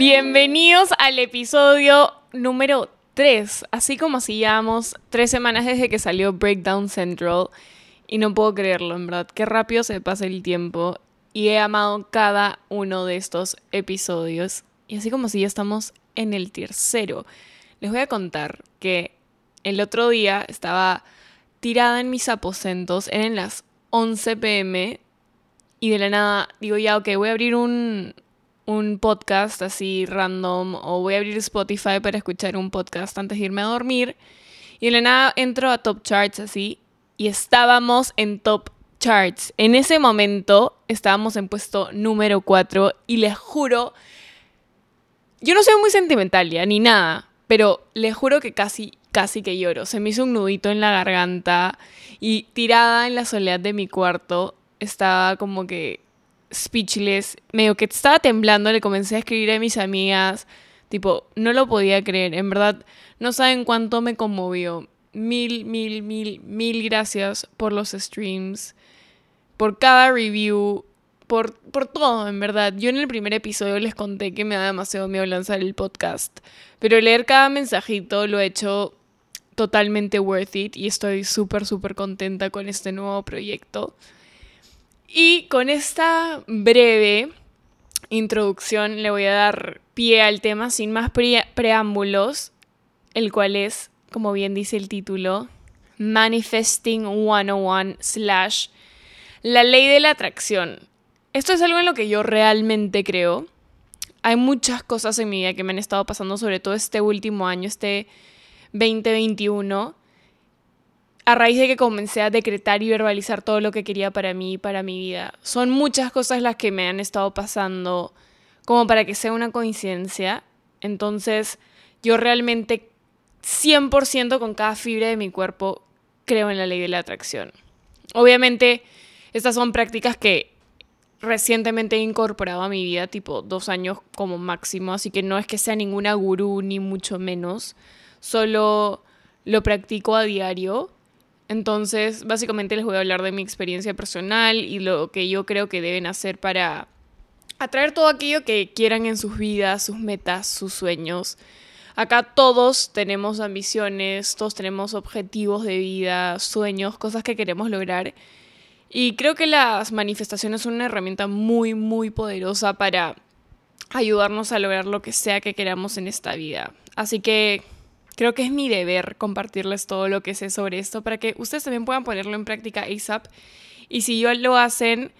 Bienvenidos al episodio número 3. Así como si llevamos tres semanas desde que salió Breakdown Central. Y no puedo creerlo, en verdad. Qué rápido se pasa el tiempo. Y he amado cada uno de estos episodios. Y así como si ya estamos en el tercero. Les voy a contar que el otro día estaba tirada en mis aposentos. Eran las 11 pm. Y de la nada digo, ya, ok, voy a abrir un, un podcast así random o voy a abrir Spotify para escuchar un podcast antes de irme a dormir. Y de la nada entro a Top Charts así y estábamos en Top Charts. En ese momento estábamos en puesto número 4 y les juro, yo no soy muy sentimental ya, ni nada, pero les juro que casi, casi que lloro. Se me hizo un nudito en la garganta y tirada en la soledad de mi cuarto estaba como que speechless, medio que estaba temblando, le comencé a escribir a mis amigas, tipo, no lo podía creer, en verdad, no saben cuánto me conmovió. Mil, mil, mil, mil gracias por los streams, por cada review, por, por todo, en verdad. Yo en el primer episodio les conté que me da demasiado miedo lanzar el podcast, pero leer cada mensajito lo he hecho totalmente worth it y estoy súper, súper contenta con este nuevo proyecto. Y con esta breve introducción le voy a dar pie al tema sin más preámbulos, el cual es, como bien dice el título, Manifesting 101 slash la ley de la atracción. Esto es algo en lo que yo realmente creo. Hay muchas cosas en mi vida que me han estado pasando, sobre todo este último año, este 2021, a raíz de que comencé a decretar y verbalizar todo lo que quería para mí y para mi vida. Son muchas cosas las que me han estado pasando como para que sea una coincidencia. Entonces, yo realmente 100% con cada fibra de mi cuerpo creo en la ley de la atracción. Obviamente, estas son prácticas que recientemente he incorporado a mi vida, tipo dos años como máximo, así que no es que sea ninguna gurú ni mucho menos, solo lo practico a diario entonces, básicamente les voy a hablar de mi experiencia personal y lo que yo creo que deben hacer para atraer todo aquello que quieran en sus vidas, sus metas, sus sueños. Acá todos tenemos ambiciones, todos tenemos objetivos de vida, sueños, cosas que queremos lograr. Y creo que las manifestaciones son una herramienta muy, muy poderosa para ayudarnos a lograr lo que sea que queramos en esta vida. Así que creo que es mi deber compartirles todo lo que sé sobre esto para que ustedes también puedan ponerlo en práctica ASAP. Y si yo lo hacen,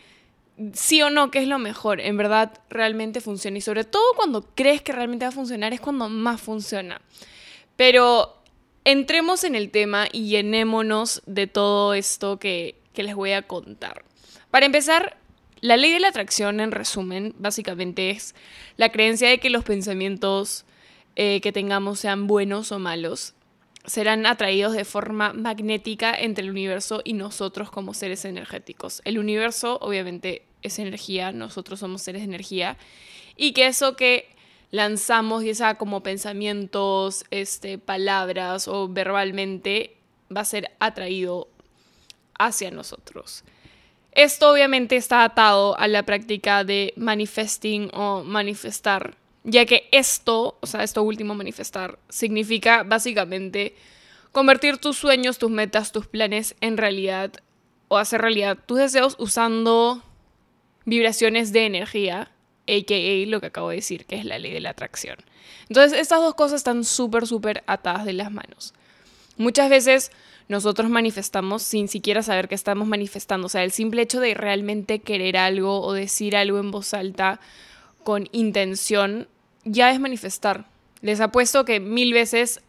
sí o no, ¿qué es lo mejor? En verdad, realmente funciona. Y sobre todo cuando crees que realmente va a funcionar, es cuando más funciona. Pero entremos en el tema y llenémonos de todo esto que, que les voy a contar. Para empezar, la ley de la atracción, en resumen, básicamente es la creencia de que los pensamientos eh, que tengamos, sean buenos o malos, serán atraídos de forma magnética entre el universo y nosotros como seres energéticos. El universo obviamente es energía, nosotros somos seres de energía, y que eso que lanzamos, y como pensamientos, este, palabras o verbalmente, va a ser atraído hacia nosotros. Esto obviamente está atado a la práctica de manifesting o manifestar, ya que esto, o sea, esto último manifestar, significa básicamente convertir tus sueños, tus metas, tus planes en realidad o hacer realidad tus deseos usando vibraciones de energía, a.k.a. lo que acabo de decir, que es la ley de la atracción. Entonces, estas dos cosas están súper, súper atadas de las manos. Muchas veces nosotros manifestamos sin siquiera saber que estamos manifestando. O sea, el simple hecho de realmente querer algo o decir algo en voz alta con intención ya es manifestar. Les apuesto que mil veces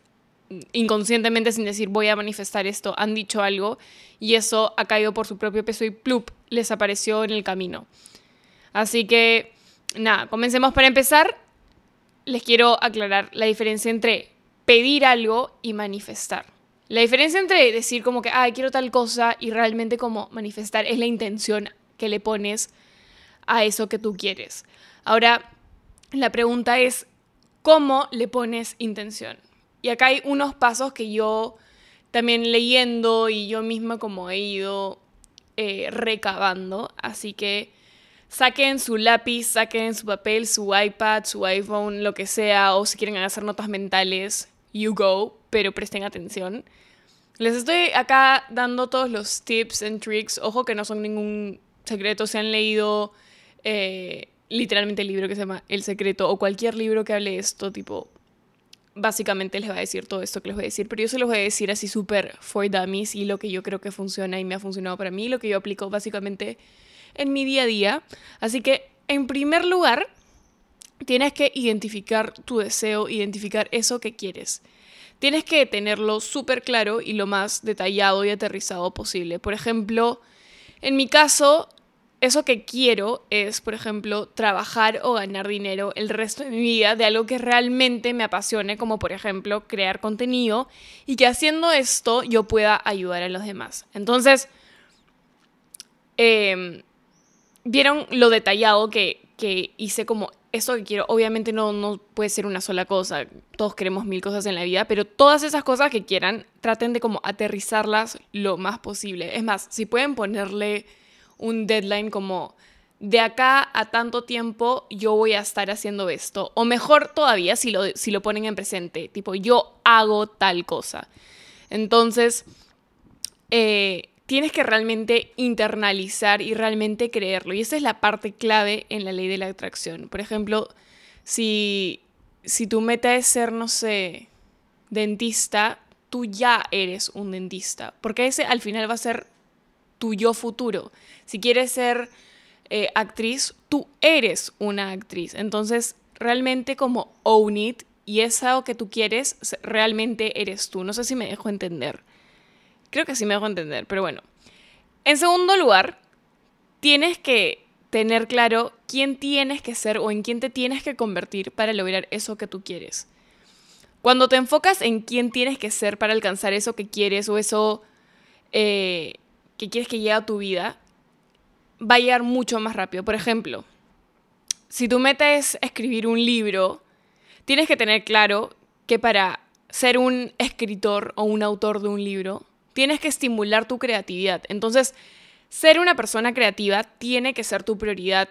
inconscientemente sin decir voy a manifestar esto, han dicho algo y eso ha caído por su propio peso y plup, les apareció en el camino. Así que, nada, comencemos para empezar. Les quiero aclarar la diferencia entre pedir algo y manifestar. La diferencia entre decir como que, ay, quiero tal cosa y realmente como manifestar es la intención que le pones a eso que tú quieres. Ahora, la pregunta es, ¿cómo le pones intención? Y acá hay unos pasos que yo también leyendo y yo misma como he ido eh, recabando, así que saquen su lápiz, saquen su papel, su iPad, su iPhone, lo que sea, o si quieren hacer notas mentales, you go, pero presten atención. Les estoy acá dando todos los tips and tricks. Ojo que no son ningún secreto. Se han leído eh, literalmente el libro que se llama El Secreto o cualquier libro que hable esto, tipo, básicamente les va a decir todo esto que les voy a decir. Pero yo se los voy a decir así súper for dummies y lo que yo creo que funciona y me ha funcionado para mí, lo que yo aplico básicamente en mi día a día. Así que, en primer lugar, tienes que identificar tu deseo, identificar eso que quieres tienes que tenerlo súper claro y lo más detallado y aterrizado posible. Por ejemplo, en mi caso, eso que quiero es, por ejemplo, trabajar o ganar dinero el resto de mi vida de algo que realmente me apasione, como por ejemplo crear contenido y que haciendo esto yo pueda ayudar a los demás. Entonces, em, vieron lo detallado que, que hice como eso que quiero, obviamente no, no puede ser una sola cosa, todos queremos mil cosas en la vida, pero todas esas cosas que quieran, traten de como aterrizarlas lo más posible. Es más, si pueden ponerle un deadline como de acá a tanto tiempo yo voy a estar haciendo esto, o mejor todavía si lo, si lo ponen en presente, tipo yo hago tal cosa. Entonces, eh, tienes que realmente internalizar y realmente creerlo. Y esa es la parte clave en la ley de la atracción. Por ejemplo, si, si tu meta es ser, no sé, dentista, tú ya eres un dentista. Porque ese al final va a ser tu yo futuro. Si quieres ser eh, actriz, tú eres una actriz. Entonces, realmente como own it y eso que tú quieres, realmente eres tú. No sé si me dejo entender. Creo que sí me dejo entender, pero bueno. En segundo lugar, tienes que tener claro quién tienes que ser o en quién te tienes que convertir para lograr eso que tú quieres. Cuando te enfocas en quién tienes que ser para alcanzar eso que quieres o eso eh, que quieres que llegue a tu vida, va a llegar mucho más rápido. Por ejemplo, si tu meta es escribir un libro, tienes que tener claro que para ser un escritor o un autor de un libro, Tienes que estimular tu creatividad. Entonces, ser una persona creativa tiene que ser tu prioridad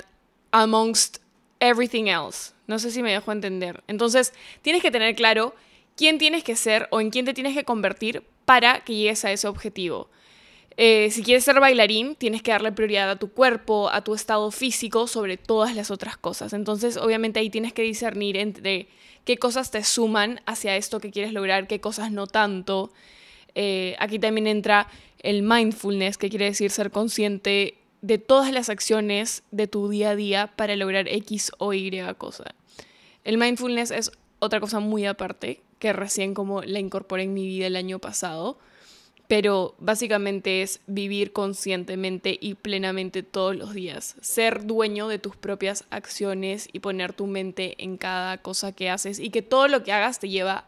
amongst everything else. No sé si me dejo entender. Entonces, tienes que tener claro quién tienes que ser o en quién te tienes que convertir para que llegues a ese objetivo. Eh, si quieres ser bailarín, tienes que darle prioridad a tu cuerpo, a tu estado físico, sobre todas las otras cosas. Entonces, obviamente ahí tienes que discernir entre qué cosas te suman hacia esto que quieres lograr, qué cosas no tanto. Eh, aquí también entra el mindfulness, que quiere decir ser consciente de todas las acciones de tu día a día para lograr X o Y cosa. El mindfulness es otra cosa muy aparte, que recién como la incorporé en mi vida el año pasado, pero básicamente es vivir conscientemente y plenamente todos los días, ser dueño de tus propias acciones y poner tu mente en cada cosa que haces y que todo lo que hagas te lleva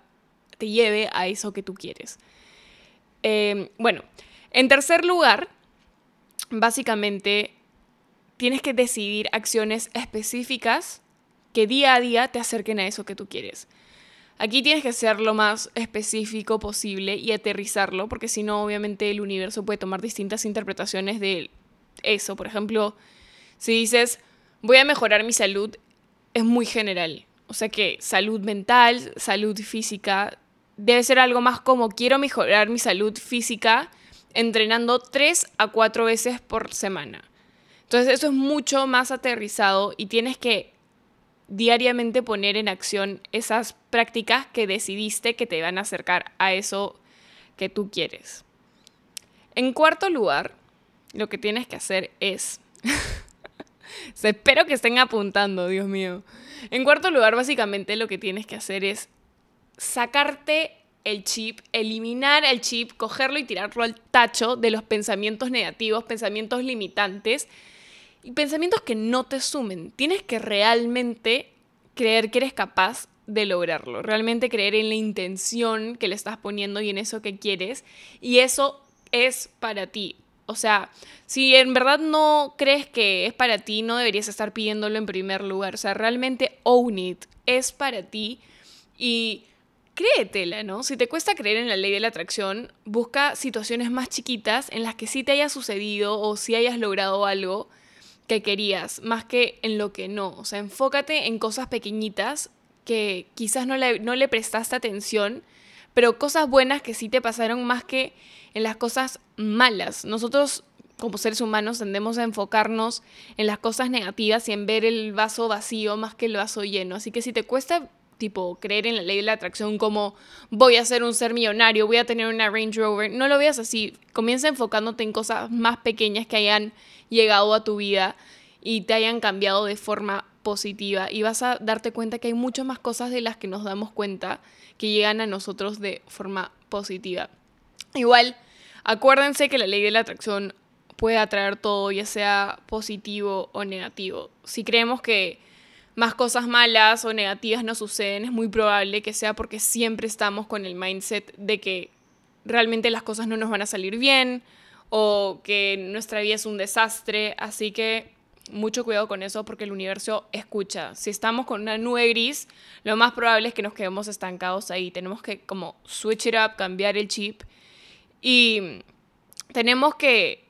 te lleve a eso que tú quieres. Em, bueno, en tercer lugar, básicamente tienes que decidir acciones específicas que día a día te acerquen a eso que tú quieres. Aquí tienes que ser lo más específico posible y aterrizarlo, porque si no, obviamente el universo puede tomar distintas interpretaciones de eso. Por ejemplo, si dices, voy a mejorar mi salud, es muy general. O sea que salud mental, salud física, debe ser algo más como quiero mejorar mi salud física entrenando tres a cuatro veces por semana. Entonces eso es mucho más aterrizado y tienes que diariamente poner en acción esas prácticas que decidiste que te van a acercar a eso que tú quieres. En cuarto lugar, lo que tienes que hacer es... Espero que estén apuntando, Dios mío. En cuarto lugar, básicamente lo que tienes que hacer es sacarte el chip, eliminar el chip, cogerlo y tirarlo al tacho de los pensamientos negativos, pensamientos limitantes y pensamientos que no te sumen. Tienes que realmente creer que eres capaz de lograrlo, realmente creer en la intención que le estás poniendo y en eso que quieres y eso es para ti. O sea, si en verdad no crees que es para ti, no deberías estar pidiéndolo en primer lugar. O sea, realmente own it, es para ti y créetela, ¿no? Si te cuesta creer en la ley de la atracción, busca situaciones más chiquitas en las que sí te haya sucedido o sí hayas logrado algo que querías, más que en lo que no. O sea, enfócate en cosas pequeñitas que quizás no le, no le prestaste atención, pero cosas buenas que sí te pasaron más que en las cosas malas. Nosotros como seres humanos tendemos a enfocarnos en las cosas negativas y en ver el vaso vacío más que el vaso lleno. Así que si te cuesta tipo creer en la ley de la atracción como voy a ser un ser millonario, voy a tener una Range Rover, no lo veas así. Comienza enfocándote en cosas más pequeñas que hayan llegado a tu vida y te hayan cambiado de forma positiva y vas a darte cuenta que hay muchas más cosas de las que nos damos cuenta que llegan a nosotros de forma positiva. Igual, acuérdense que la ley de la atracción puede atraer todo, ya sea positivo o negativo. Si creemos que más cosas malas o negativas nos suceden, es muy probable que sea porque siempre estamos con el mindset de que realmente las cosas no nos van a salir bien o que nuestra vida es un desastre. Así que mucho cuidado con eso porque el universo escucha. Si estamos con una nube gris, lo más probable es que nos quedemos estancados ahí. Tenemos que como switch it up, cambiar el chip y tenemos que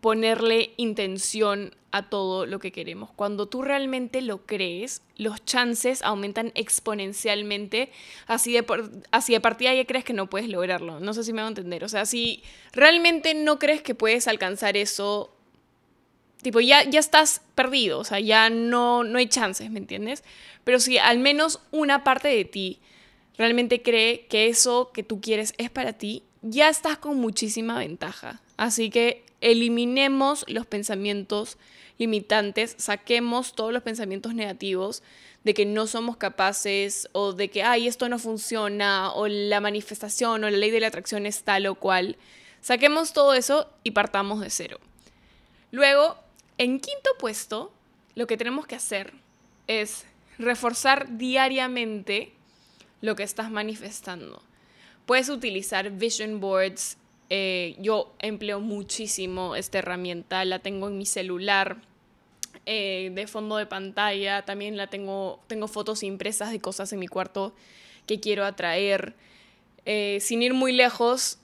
ponerle intención a todo lo que queremos. Cuando tú realmente lo crees, los chances aumentan exponencialmente, así de, así de partida ya crees que no puedes lograrlo. No sé si me va a entender. O sea, si realmente no crees que puedes alcanzar eso, tipo, ya, ya estás perdido, o sea, ya no, no hay chances, ¿me entiendes? Pero si al menos una parte de ti realmente cree que eso que tú quieres es para ti, ya estás con muchísima ventaja. Así que eliminemos los pensamientos limitantes, saquemos todos los pensamientos negativos de que no somos capaces o de que, ay, esto no funciona o la manifestación o la ley de la atracción es tal o cual. Saquemos todo eso y partamos de cero. Luego, en quinto puesto, lo que tenemos que hacer es reforzar diariamente lo que estás manifestando. Puedes utilizar vision boards, eh, yo empleo muchísimo esta herramienta, la tengo en mi celular. Eh, de fondo de pantalla, también la tengo, tengo fotos impresas de cosas en mi cuarto que quiero atraer. Eh, sin ir muy lejos,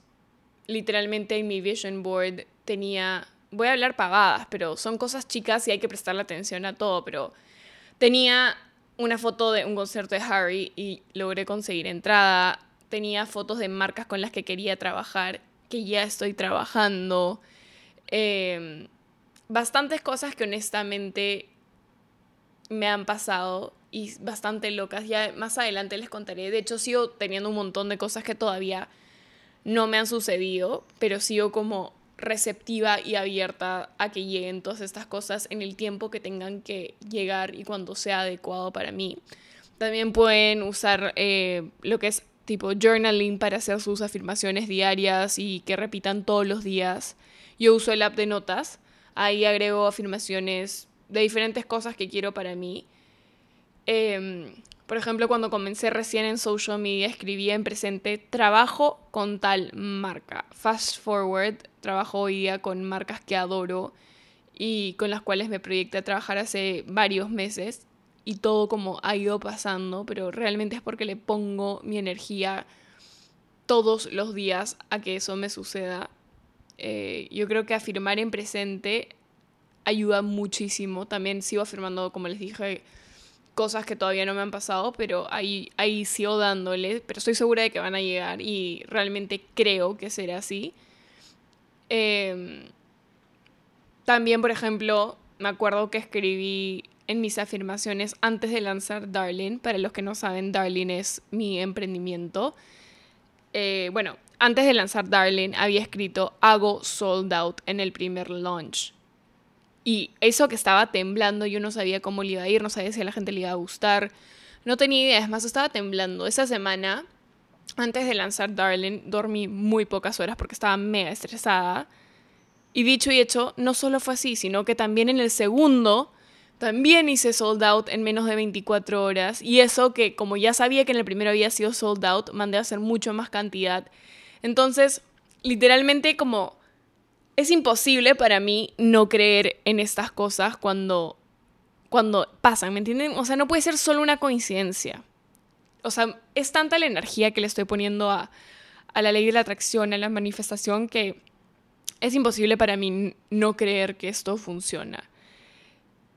literalmente en mi vision board tenía, voy a hablar pagadas, pero son cosas chicas y hay que prestarle atención a todo, pero tenía una foto de un concierto de Harry y logré conseguir entrada, tenía fotos de marcas con las que quería trabajar que ya estoy trabajando. Em, bastantes cosas que honestamente me han pasado y bastante locas. Ya más adelante les contaré. De hecho, sigo teniendo un montón de cosas que todavía no me han sucedido, pero sigo como receptiva y abierta a que lleguen todas estas cosas en el tiempo que tengan que llegar y cuando sea adecuado para mí. También pueden usar eh, lo que es tipo journaling para hacer sus afirmaciones diarias y que repitan todos los días. Yo uso el app de notas, ahí agrego afirmaciones de diferentes cosas que quiero para mí. Em, por ejemplo, cuando comencé recién en social media, escribía en presente, trabajo con tal marca. Fast forward, trabajo hoy día con marcas que adoro y con las cuales me proyecté a trabajar hace varios meses y todo como ha ido pasando, pero realmente es porque le pongo mi energía todos los días a que eso me suceda. Eh, yo creo que afirmar en presente ayuda muchísimo. También sigo afirmando, como les dije, cosas que todavía no me han pasado, pero ahí, ahí sigo dándole, pero estoy segura de que van a llegar y realmente creo que será así. Em, también, por ejemplo, me acuerdo que escribí en mis afirmaciones antes de lanzar Darling. Para los que no saben, Darling es mi emprendimiento. Eh, bueno, antes de lanzar Darling había escrito hago sold out en el primer launch. Y eso que estaba temblando, yo no sabía cómo le iba a ir, no sabía si a la gente le iba a gustar. No tenía idea, más, estaba temblando. Esa semana, antes de lanzar Darling, dormí muy pocas horas porque estaba mega estresada. Y dicho y hecho, no solo fue así, sino que también en el segundo también hice sold out en menos de 24 horas. Y eso que como ya sabía que en el primero había sido sold out, mandé a hacer mucho más cantidad. Entonces, literalmente como es imposible para mí no creer en estas cosas cuando, cuando pasan, ¿me entienden? O sea, no puede ser solo una coincidencia. O sea, es tanta la energía que le estoy poniendo a, a la ley de la atracción, a la manifestación, que es imposible para mí no creer que esto funciona.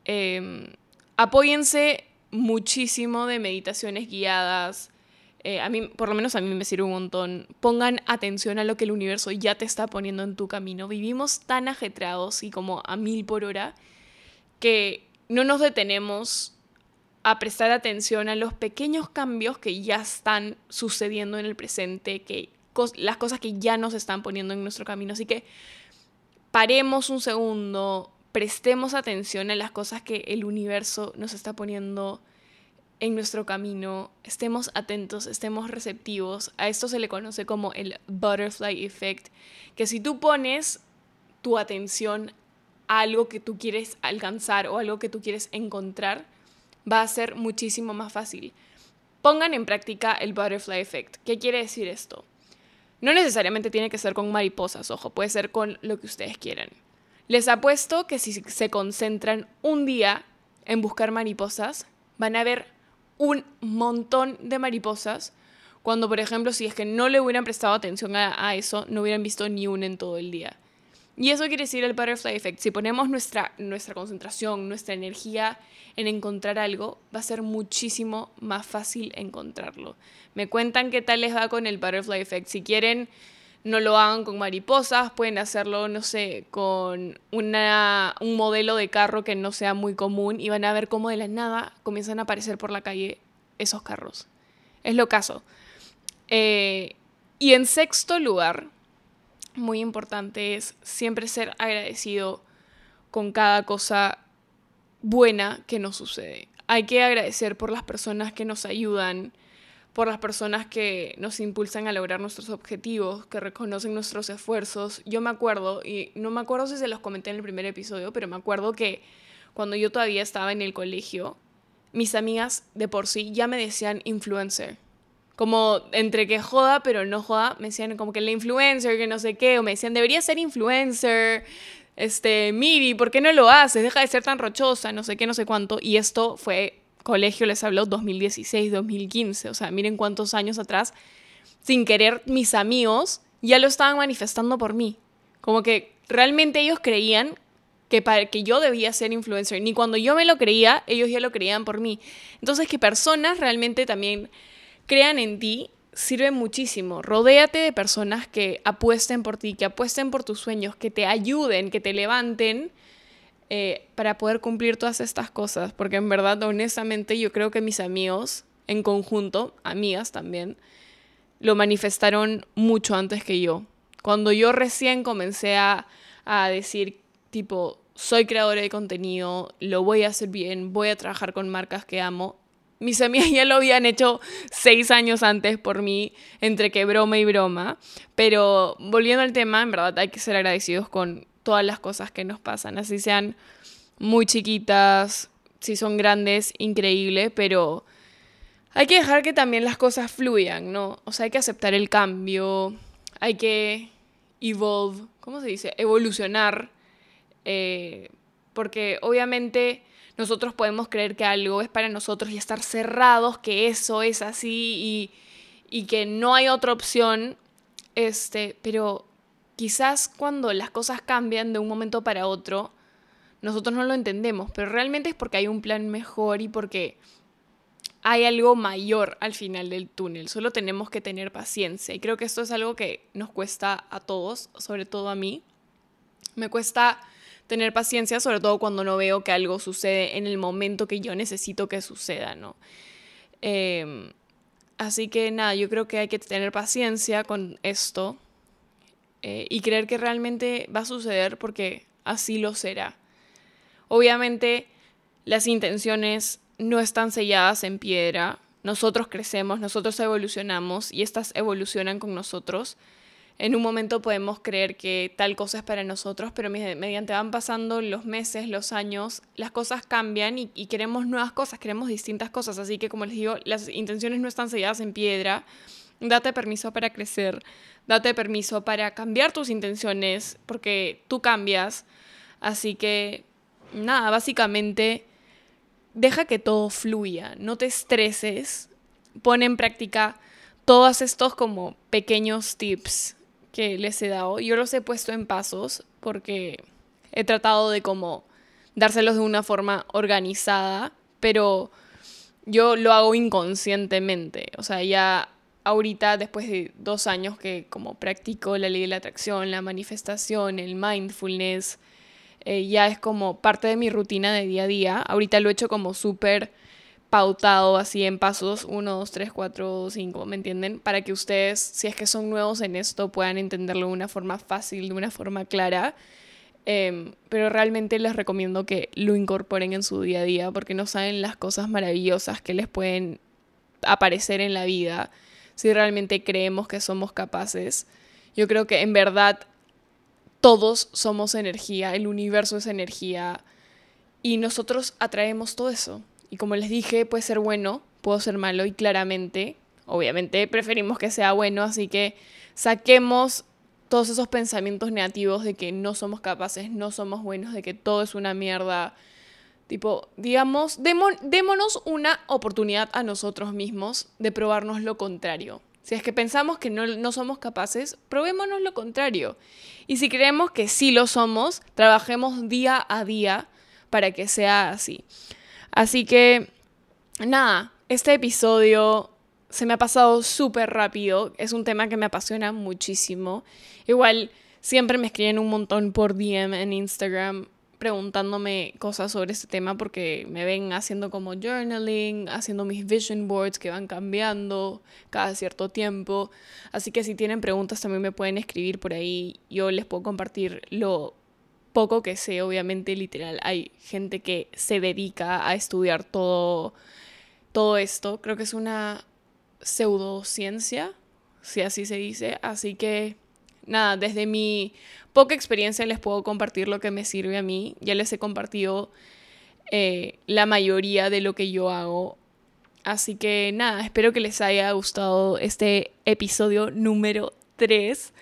Em, apóyense muchísimo de meditaciones guiadas. Eh, a mí, por lo menos a mí me sirve un montón. Pongan atención a lo que el universo ya te está poniendo en tu camino. Vivimos tan ajetreados y como a mil por hora que no nos detenemos a prestar atención a los pequeños cambios que ya están sucediendo en el presente, que las cosas que ya nos están poniendo en nuestro camino. Así que paremos un segundo, prestemos atención a las cosas que el universo nos está poniendo en nuestro camino, estemos atentos, estemos receptivos. A esto se le conoce como el butterfly effect, que si tú pones tu atención a algo que tú quieres alcanzar o algo que tú quieres encontrar, va a ser muchísimo más fácil. Pongan en práctica el butterfly effect. ¿Qué quiere decir esto? No necesariamente tiene que ser con mariposas, ojo, puede ser con lo que ustedes quieran. Les apuesto que si se concentran un día en buscar mariposas, van a ver un montón de mariposas, cuando por ejemplo si es que no le hubieran prestado atención a, eso, no hubieran visto ni una en todo el día. Y eso quiere decir el butterfly effect. Si ponemos nuestra, nuestra concentración, nuestra energía en encontrar algo, va a ser muchísimo más fácil encontrarlo. Me cuentan qué tal les va con el butterfly effect. Si quieren no lo hagan con mariposas, pueden hacerlo, no sé, con una, un modelo de carro que no sea muy común y van a ver cómo de la nada comienzan a aparecer por la calle esos carros. Es lo caso. Eh, y en sexto lugar, muy importante es siempre ser agradecido con cada cosa buena que nos sucede. Hay que agradecer por las personas que nos ayudan, por las personas que nos impulsan a lograr nuestros objetivos, que reconocen nuestros esfuerzos. Yo me acuerdo, y no me acuerdo si se los comenté en el primer episodio, pero me acuerdo que cuando yo todavía estaba en el colegio, mis amigas de por sí ya me decían influencer. Como entre que joda, pero no joda, me decían como que la influencer, que no sé qué, o me decían, debería ser influencer, este, Miri, ¿por qué no lo haces? Deja de ser tan rochosa, no sé qué, no sé cuánto. Y esto fue colegio les habló 2016, 2015, o sea, miren cuántos años atrás, sin querer mis amigos ya lo estaban manifestando por mí. Como que realmente ellos creían que, para, que yo debía ser influencer. Ni cuando yo me lo creía, ellos ya lo creían por mí. Entonces, que personas realmente también crean en ti sirve muchísimo. Rodéate de personas que apuesten por ti, que apuesten por tus sueños, que te ayuden, que te levanten eh, para poder cumplir todas estas cosas, porque en verdad, honestamente, yo creo que mis amigos, en conjunto, amigas también, lo manifestaron mucho antes que yo. Cuando yo recién comencé a, a decir, tipo, soy creadora de contenido, lo voy a hacer bien, voy a trabajar con marcas que amo. Mis amigas ya lo habían hecho seis años antes por mí, entre que broma y broma. Pero volviendo al tema, en verdad hay que ser agradecidos con todas las cosas que nos pasan, así sean muy chiquitas, si son grandes, increíble, pero hay que dejar que también las cosas fluyan, ¿no? O sea, hay que aceptar el cambio, hay que evolve, ¿cómo se dice? Evolucionar, eh, porque obviamente nosotros podemos creer que algo es para nosotros y estar cerrados, que eso es así y, y que no hay otra opción, este, pero quizás cuando las cosas cambian de un momento para otro, nosotros no lo entendemos, pero realmente es porque hay un plan mejor y porque hay algo mayor al final del túnel. Solo tenemos que tener paciencia. Y creo que esto es algo que nos cuesta a todos, sobre todo a mí. Me cuesta tener paciencia, sobre todo cuando no veo que algo sucede en el momento que yo necesito que suceda, ¿no? Em, así que nada, yo creo que hay que tener paciencia con esto eh, y creer que realmente va a suceder porque así lo será. Obviamente las intenciones no están selladas en piedra, nosotros crecemos, nosotros evolucionamos y estas evolucionan con nosotros. En un momento podemos creer que tal cosa es para nosotros, pero mediante van pasando los meses, los años, las cosas cambian y, y, queremos nuevas cosas, queremos distintas cosas. Así que, como les digo, las intenciones no están selladas en piedra. Date permiso para crecer, date permiso para cambiar tus intenciones, porque tú cambias. Así que, nada, básicamente, deja que todo fluya, no te estreses, pon en práctica todos estos como pequeños tips que les he dado. Yo los he puesto en pasos porque he tratado de como dárselos de una forma organizada, pero yo lo hago inconscientemente. O sea, ya ahorita, después de dos años que como practico la ley de la atracción, la manifestación, el mindfulness, eh, ya es como parte de mi rutina de día a día. Ahorita lo he hecho como súper pautado así en pasos 1, 2, 3, 4, 5, ¿me entienden? Para que ustedes, si es que son nuevos en esto, puedan entenderlo de una forma fácil, de una forma clara. Em, pero realmente les recomiendo que lo incorporen en su día a día porque no saben las cosas maravillosas que les pueden aparecer en la vida si realmente creemos que somos capaces. Yo creo que en verdad todos somos energía, el universo es energía y nosotros atraemos todo eso. Y como les dije, puede ser bueno, puede ser malo y claramente, obviamente preferimos que sea bueno, así que saquemos todos esos pensamientos negativos de que no somos capaces, no somos buenos, de que todo es una mierda. Tipo, digamos, démonos una oportunidad a nosotros mismos de probarnos lo contrario. Si es que pensamos que no, no somos capaces, probémonos lo contrario. Y si creemos que sí lo somos, trabajemos día a día para que sea así. Así que, nada, este episodio se me ha pasado súper rápido. Es un tema que me apasiona muchísimo. Igual siempre me escriben un montón por DM en Instagram preguntándome cosas sobre este tema porque me ven haciendo como journaling, haciendo mis vision boards que van cambiando cada cierto tiempo. Así que si tienen preguntas también me pueden escribir por ahí. Yo les puedo compartir lo poco que sé, obviamente literal. Hay gente que se dedica a estudiar todo, todo esto. Creo que es una pseudociencia, si así se dice. Así que nada, desde mi poca experiencia les puedo compartir lo que me sirve a mí. Ya les he compartido eh, la mayoría de lo que yo hago. Así que nada, espero que les haya gustado este episodio número 3.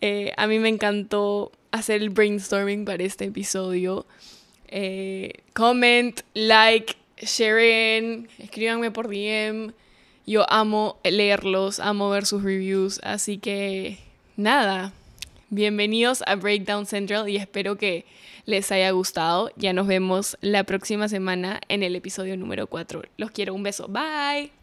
Eh, a mí me encantó hacer el brainstorming para este episodio. Eh, comment, like, share, escríbanme por DM. Yo amo leerlos, amo ver sus reviews, así que nada, bienvenidos a Breakdown Central y espero que les haya gustado. Ya nos vemos la próxima semana en el episodio número 4. Los quiero, un beso, bye.